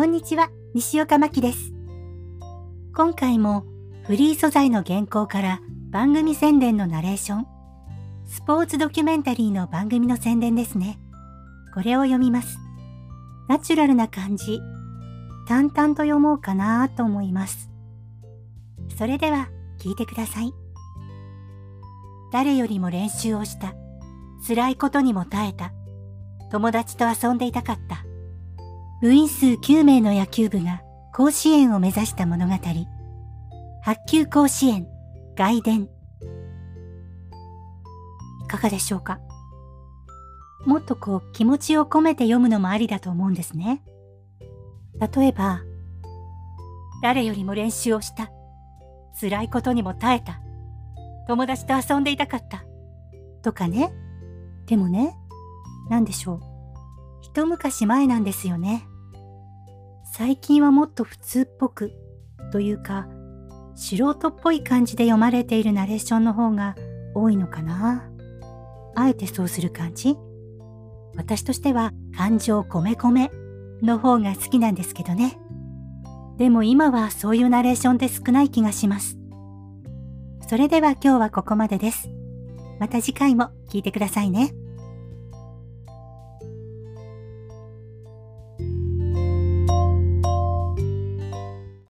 こんにちは、西岡真希です。今回もフリー素材の原稿から番組宣伝のナレーション、スポーツドキュメンタリーの番組の宣伝ですね。これを読みます。ナチュラルな感じ、淡々と読もうかなと思います。それでは聞いてください。誰よりも練習をした。辛いことにも耐えた。友達と遊んでいたかった。部員数9名の野球部が甲子園を目指した物語。白球甲子園外伝。いかがでしょうか？もっとこう気持ちを込めて読むのもありだと思うんですね。例えば、誰よりも練習をした。辛いことにも耐えた。友達と遊んでいたかった。とかね。でもね、何でしょう。一昔前なんですよね。最近はもっと普通っぽく、というか、素人っぽい感じで読まれているナレーションの方が多いのかな。あえてそうする感じ私としては感情込め込めの方が好きなんですけどね。でも今はそういうナレーションって少ない気がします。それでは今日はここまでです。また次回も聞いてくださいね。